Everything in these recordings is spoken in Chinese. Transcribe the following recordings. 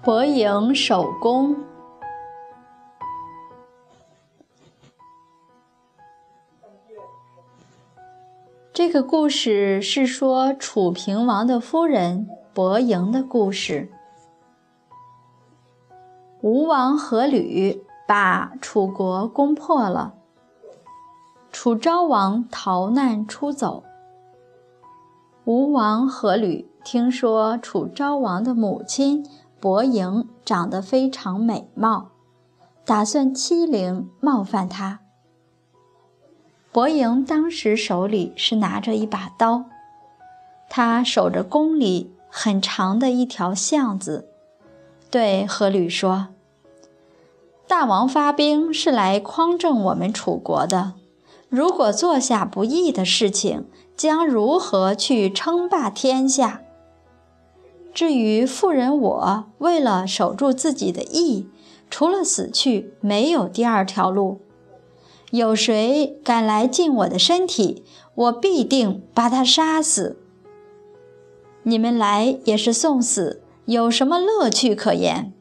博营守宫。这个故事是说楚平王的夫人伯莹的故事。吴王阖闾把楚国攻破了，楚昭王逃难出走。吴王阖闾听说楚昭王的母亲伯莹长得非常美貌，打算欺凌冒犯他。伯莹当时手里是拿着一把刀，他守着宫里很长的一条巷子，对阖闾说：“大王发兵是来匡正我们楚国的，如果做下不义的事情，将如何去称霸天下？至于妇人我，为了守住自己的义，除了死去，没有第二条路。”有谁敢来进我的身体，我必定把他杀死。你们来也是送死，有什么乐趣可言？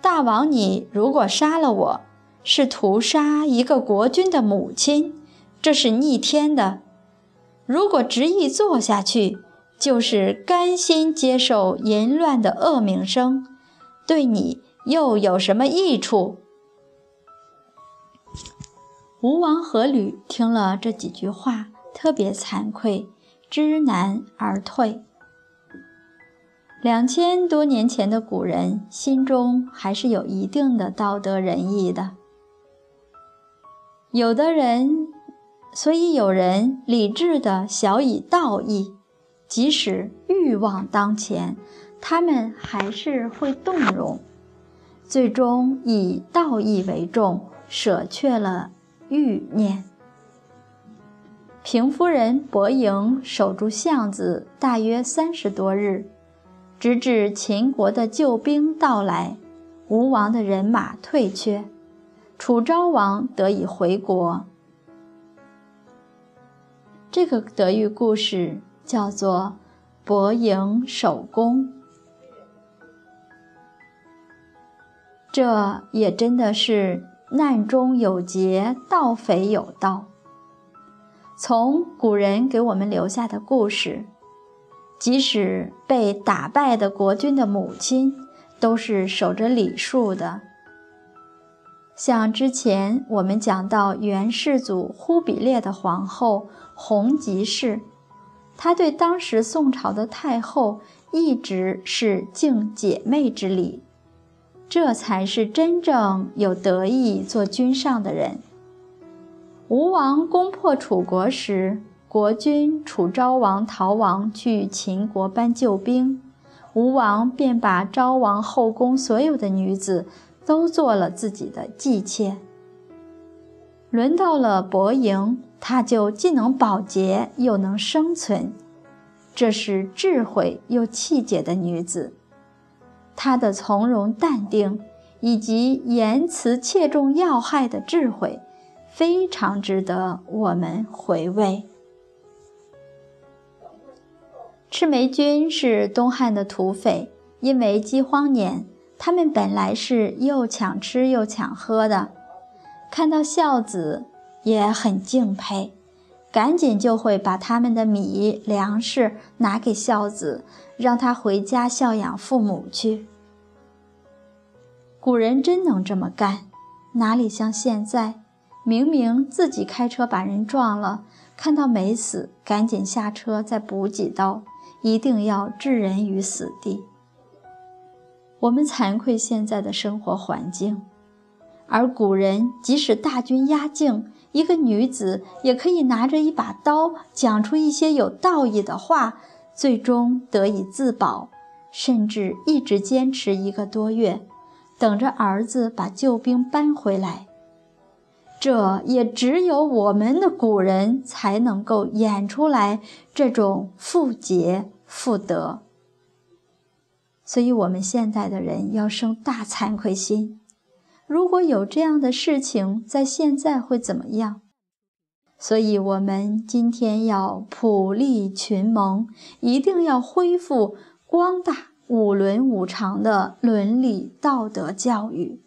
大王，你如果杀了我，是屠杀一个国君的母亲，这是逆天的；如果执意做下去，就是甘心接受淫乱的恶名声，对你又有什么益处？吴王阖闾听了这几句话，特别惭愧，知难而退。两千多年前的古人心中还是有一定的道德仁义的。有的人，所以有人理智的小以道义，即使欲望当前，他们还是会动容，最终以道义为重，舍却了。欲念。平夫人伯莹守住巷子大约三十多日，直至秦国的救兵到来，吴王的人马退却，楚昭王得以回国。这个德育故事叫做“伯莹守宫”，这也真的是。难中有劫，盗匪有道。从古人给我们留下的故事，即使被打败的国君的母亲，都是守着礼数的。像之前我们讲到元世祖忽必烈的皇后弘吉氏，他对当时宋朝的太后一直是敬姐妹之礼。这才是真正有德义做君上的人。吴王攻破楚国时，国君楚昭王逃亡去秦国搬救兵，吴王便把昭王后宫所有的女子都做了自己的姬妾。轮到了伯莹，她就既能保洁又能生存，这是智慧又气节的女子。她的从容淡定，以及言辞切中要害的智慧，非常值得我们回味。赤眉军是东汉的土匪，因为饥荒年，他们本来是又抢吃又抢喝的，看到孝子也很敬佩，赶紧就会把他们的米粮食拿给孝子，让他回家孝养父母去。古人真能这么干，哪里像现在？明明自己开车把人撞了，看到没死，赶紧下车再补几刀，一定要置人于死地。我们惭愧现在的生活环境，而古人即使大军压境，一个女子也可以拿着一把刀，讲出一些有道义的话，最终得以自保，甚至一直坚持一个多月。等着儿子把救兵搬回来，这也只有我们的古人才能够演出来这种妇节妇德。所以，我们现代的人要生大惭愧心。如果有这样的事情在现在会怎么样？所以，我们今天要普利群盟，一定要恢复光大。五伦五常的伦理道德教育。